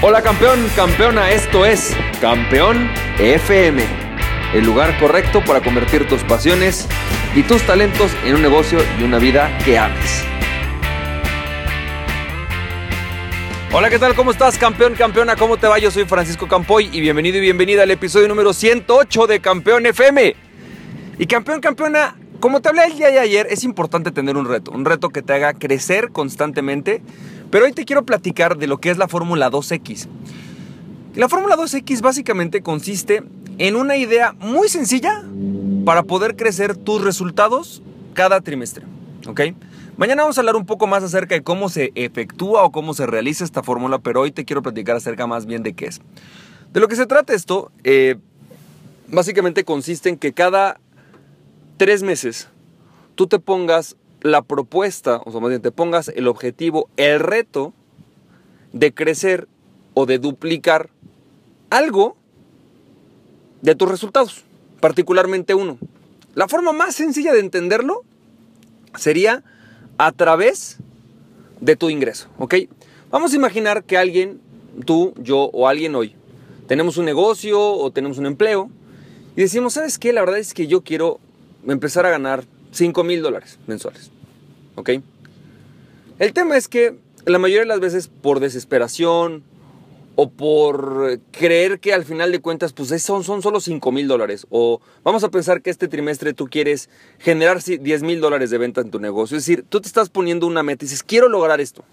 Hola campeón, campeona, esto es Campeón FM, el lugar correcto para convertir tus pasiones y tus talentos en un negocio y una vida que ames. Hola, ¿qué tal? ¿Cómo estás, campeón, campeona? ¿Cómo te va? Yo soy Francisco Campoy y bienvenido y bienvenida al episodio número 108 de Campeón FM. Y campeón, campeona, como te hablé el día de ayer, es importante tener un reto, un reto que te haga crecer constantemente pero hoy te quiero platicar de lo que es la Fórmula 2X. La Fórmula 2X básicamente consiste en una idea muy sencilla para poder crecer tus resultados cada trimestre. ¿Ok? Mañana vamos a hablar un poco más acerca de cómo se efectúa o cómo se realiza esta fórmula, pero hoy te quiero platicar acerca más bien de qué es. De lo que se trata esto, eh, básicamente consiste en que cada tres meses tú te pongas la propuesta, o sea, más bien te pongas el objetivo, el reto de crecer o de duplicar algo de tus resultados, particularmente uno. La forma más sencilla de entenderlo sería a través de tu ingreso, ¿ok? Vamos a imaginar que alguien, tú, yo o alguien hoy, tenemos un negocio o tenemos un empleo y decimos, ¿sabes qué? La verdad es que yo quiero empezar a ganar 5 mil dólares mensuales. ¿Ok? El tema es que la mayoría de las veces por desesperación o por creer que al final de cuentas pues son, son solo 5 mil dólares o vamos a pensar que este trimestre tú quieres generar 10 mil dólares de venta en tu negocio. Es decir, tú te estás poniendo una meta y dices, quiero lograr esto.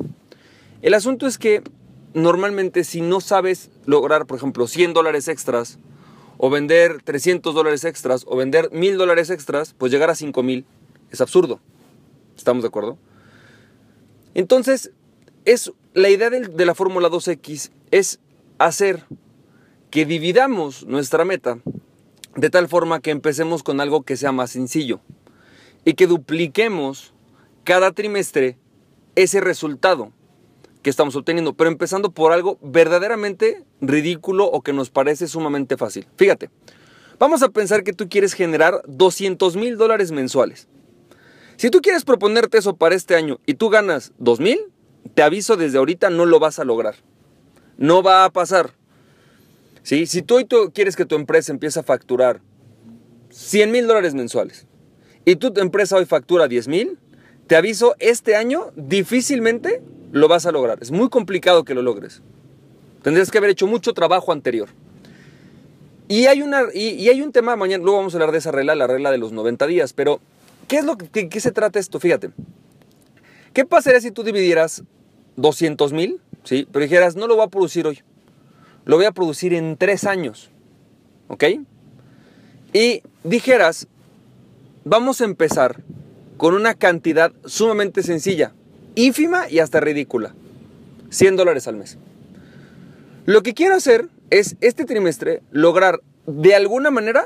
El asunto es que normalmente si no sabes lograr, por ejemplo, 100 dólares extras o vender 300 dólares extras o vender 1000 dólares extras, pues llegar a 5 mil es absurdo. ¿Estamos de acuerdo? Entonces, es, la idea de, de la Fórmula 2X es hacer que dividamos nuestra meta de tal forma que empecemos con algo que sea más sencillo y que dupliquemos cada trimestre ese resultado que estamos obteniendo, pero empezando por algo verdaderamente ridículo o que nos parece sumamente fácil. Fíjate, vamos a pensar que tú quieres generar 200 mil dólares mensuales. Si tú quieres proponerte eso para este año y tú ganas 2000, te aviso desde ahorita no lo vas a lograr. No va a pasar. ¿Sí? Si tú hoy quieres que tu empresa empiece a facturar 100 mil dólares mensuales y tu empresa hoy factura 10 mil, te aviso, este año difícilmente lo vas a lograr. Es muy complicado que lo logres. Tendrías que haber hecho mucho trabajo anterior. Y hay, una, y, hay un tema, mañana luego vamos a hablar de esa regla, la regla de los 90 días, pero ¿Qué es lo que se trata esto? Fíjate. ¿Qué pasaría si tú dividieras 200 mil, ¿sí? pero dijeras, no lo voy a producir hoy, lo voy a producir en tres años, ¿ok? Y dijeras, vamos a empezar con una cantidad sumamente sencilla, ínfima y hasta ridícula, 100 dólares al mes. Lo que quiero hacer es este trimestre lograr de alguna manera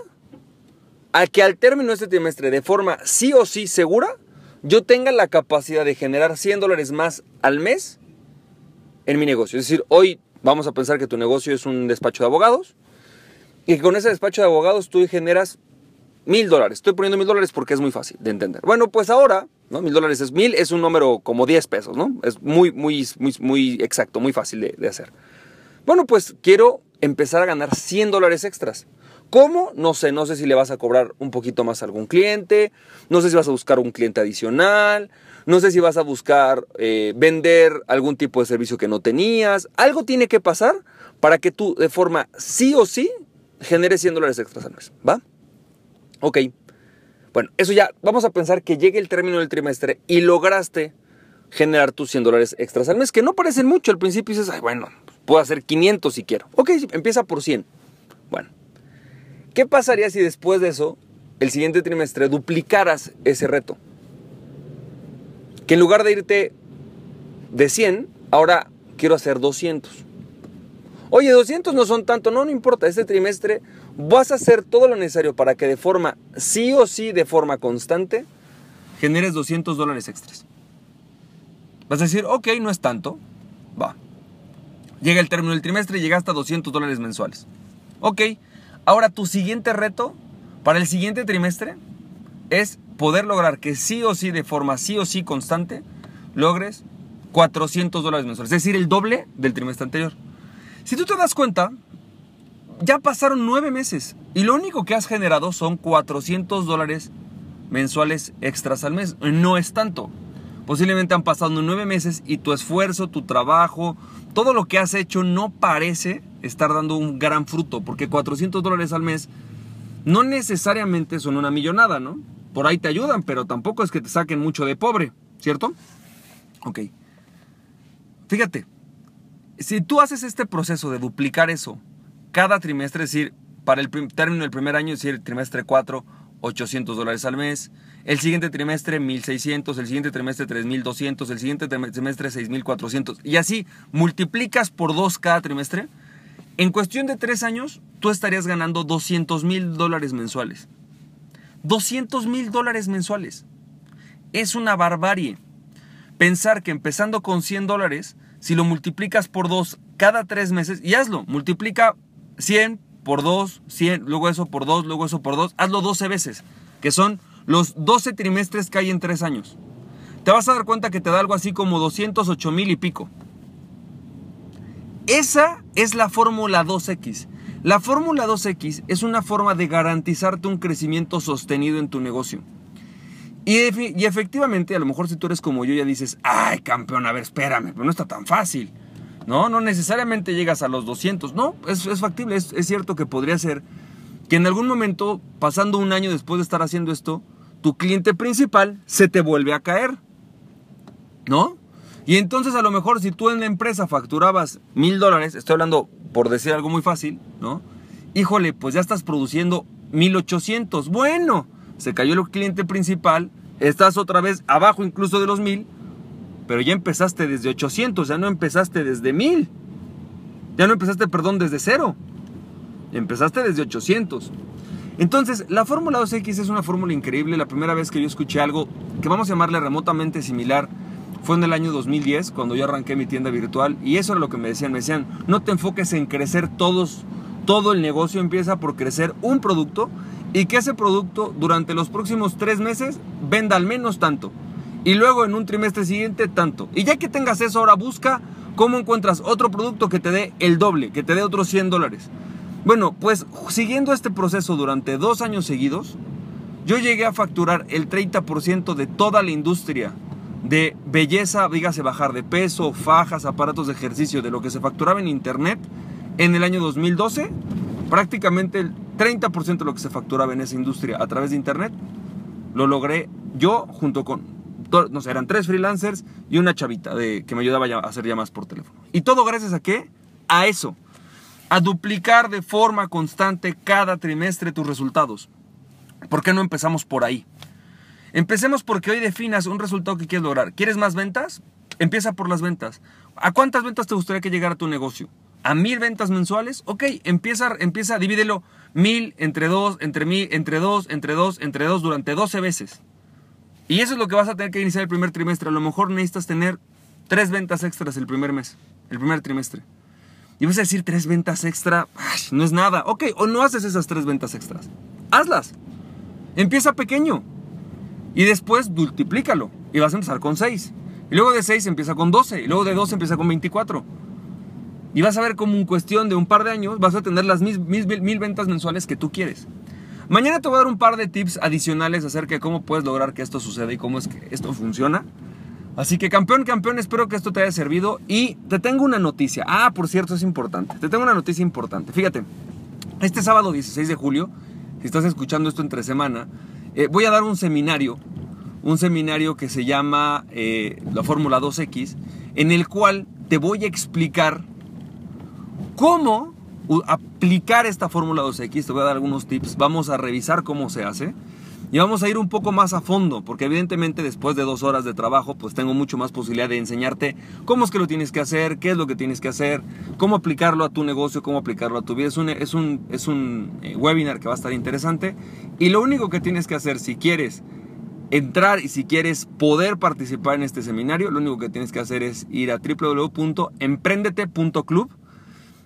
a que al término de este trimestre, de forma sí o sí segura, yo tenga la capacidad de generar 100 dólares más al mes en mi negocio. Es decir, hoy vamos a pensar que tu negocio es un despacho de abogados y que con ese despacho de abogados tú generas mil dólares. Estoy poniendo mil dólares porque es muy fácil de entender. Bueno, pues ahora, ¿no? Mil dólares es mil, es un número como 10 pesos, ¿no? Es muy, muy, muy, muy exacto, muy fácil de, hacer. Bueno, pues quiero empezar a ganar 100 dólares extras. ¿Cómo? No sé, no sé si le vas a cobrar un poquito más a algún cliente, no sé si vas a buscar un cliente adicional, no sé si vas a buscar eh, vender algún tipo de servicio que no tenías. Algo tiene que pasar para que tú de forma sí o sí generes 100 dólares extras al mes, ¿va? Ok. Bueno, eso ya, vamos a pensar que llegue el término del trimestre y lograste generar tus 100 dólares extras al mes, que no parecen mucho. Al principio dices, ay, bueno, puedo hacer 500 si quiero. Ok, empieza por 100. Bueno, ¿Qué pasaría si después de eso, el siguiente trimestre, duplicaras ese reto? Que en lugar de irte de 100, ahora quiero hacer 200. Oye, 200 no son tanto, no, no importa, este trimestre vas a hacer todo lo necesario para que de forma, sí o sí, de forma constante, generes 200 dólares extras. Vas a decir, ok, no es tanto, va. Llega el término del trimestre y llega hasta 200 dólares mensuales. Ok, Ahora, tu siguiente reto para el siguiente trimestre es poder lograr que sí o sí, de forma sí o sí constante, logres 400 dólares mensuales. Es decir, el doble del trimestre anterior. Si tú te das cuenta, ya pasaron nueve meses y lo único que has generado son 400 dólares mensuales extras al mes. No es tanto. Posiblemente han pasado nueve meses y tu esfuerzo, tu trabajo, todo lo que has hecho no parece estar dando un gran fruto, porque 400 dólares al mes no necesariamente son una millonada, ¿no? Por ahí te ayudan, pero tampoco es que te saquen mucho de pobre, ¿cierto? Ok. Fíjate, si tú haces este proceso de duplicar eso cada trimestre, es decir, para el término del primer año, es decir, trimestre 4, 800 dólares al mes, el siguiente trimestre 1600, el siguiente trimestre 3200, el siguiente trimestre 6400, y así multiplicas por dos cada trimestre, en cuestión de tres años, tú estarías ganando 200 mil dólares mensuales. 200 mil dólares mensuales. Es una barbarie. Pensar que empezando con 100 dólares, si lo multiplicas por dos cada tres meses, y hazlo, multiplica 100 por 2, 100, luego eso por 2, luego eso por 2, hazlo 12 veces, que son los 12 trimestres que hay en tres años. Te vas a dar cuenta que te da algo así como 208 mil y pico. Esa es la fórmula 2X. La fórmula 2X es una forma de garantizarte un crecimiento sostenido en tu negocio. Y, efectivamente, a lo mejor si tú eres como yo ya dices, ay campeón, a ver, espérame, pero no está tan fácil. No, no necesariamente llegas a los 200. No, es, factible, es, es cierto que podría ser que en algún momento, pasando un año después de estar haciendo esto, tu cliente principal se te vuelve a caer. ¿No? Y entonces a lo mejor si tú en la empresa facturabas mil dólares, estoy hablando por decir algo muy fácil, ¿no? Híjole, pues ya estás produciendo 1800. Bueno, se cayó el cliente principal, estás otra vez abajo incluso de los mil, pero ya empezaste desde 800, ya no empezaste desde mil. Ya no empezaste, perdón, desde cero. Empezaste desde 800. Entonces, la Fórmula 2X es una fórmula increíble. La primera vez que yo escuché algo que vamos a llamarle remotamente similar fue en el año 2010 cuando yo arranqué mi tienda virtual y eso era lo que me decían. Me decían, no te enfoques en crecer todos, todo el negocio empieza por crecer un producto y que ese producto durante los próximos tres meses venda al menos tanto. Y luego en un trimestre siguiente tanto. Y ya que tengas eso, ahora busca cómo encuentras otro producto que te dé el doble, que te dé otros 100 dólares. Bueno, pues siguiendo este proceso durante dos años seguidos, yo llegué a facturar el 30% de toda la industria de belleza, dígase bajar de peso, fajas, aparatos de ejercicio, de lo que se facturaba en internet en el año 2012, prácticamente 30% de lo que se facturaba en esa industria a través de internet, lo logré yo junto con, no sé, eran tres freelancers y una chavita de, que me ayudaba a hacer llamadas por teléfono. Y todo gracias a qué? A eso, a duplicar de forma constante cada trimestre tus resultados. ¿Por qué no empezamos por ahí? Empecemos porque hoy definas un resultado que quieres lograr. ¿Quieres más ventas? Empieza por las ventas. ¿A cuántas ventas te gustaría que llegara tu negocio? ¿A mil ventas mensuales? Ok, empieza, empieza, divídelo mil entre dos, entre mil, entre dos, entre dos, entre dos, durante 12 veces. Y eso es lo que vas a tener que iniciar el primer trimestre. A lo mejor necesitas tener tres ventas extras el primer mes, el primer trimestre. Y vas a decir tres ventas extra, no es nada. Ok, o no haces esas tres ventas extras. Hazlas. Empieza pequeño. Y después multiplícalo y vas a empezar con 6. Y luego de 6 empieza con 12. Y luego de 12 empieza con 24. Y vas a ver como en cuestión de un par de años vas a tener las mil, mil, ventas mensuales que tú quieres. Mañana te voy a dar un par de tips adicionales acerca de cómo puedes lograr que esto suceda y cómo es que esto funciona. Así que campeón, campeón, espero que esto te haya servido. Y te tengo una noticia. Ah, por cierto, es importante. Te tengo una noticia importante. Fíjate, este sábado 16 de julio, si estás escuchando esto entre semana, eh, voy a dar un seminario, un seminario que se llama eh, la Fórmula 2X, en el cual te voy a explicar cómo aplicar esta Fórmula 2X. Te voy a dar algunos tips, vamos a revisar cómo se hace. Y vamos a ir un poco más a fondo, porque evidentemente después de dos horas de trabajo, pues tengo mucho más posibilidad de enseñarte cómo es que lo tienes que hacer, qué es lo que tienes que hacer, cómo aplicarlo a tu negocio, cómo aplicarlo a tu vida. Es un, es un, es un eh, webinar que va a estar interesante. Y lo único que tienes que hacer si quieres entrar y si quieres poder participar en este seminario, lo único que tienes que hacer es ir a www.emprendete.club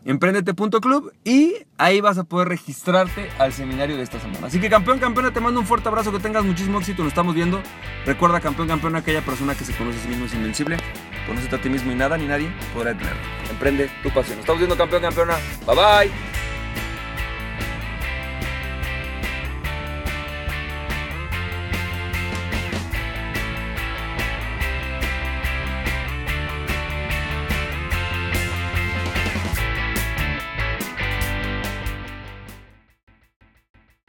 emprendete.club y ahí vas a poder registrarte al seminario de esta semana. Así que campeón, campeona, te mando un fuerte abrazo, que tengas muchísimo éxito, nos estamos viendo. Recuerda, campeón, campeona, aquella persona que se conoce a sí mismo es invencible. Conócete a ti mismo y nada ni nadie podrá detenerlo. Emprende tu pasión. Estamos viendo campeón, campeona. Bye bye.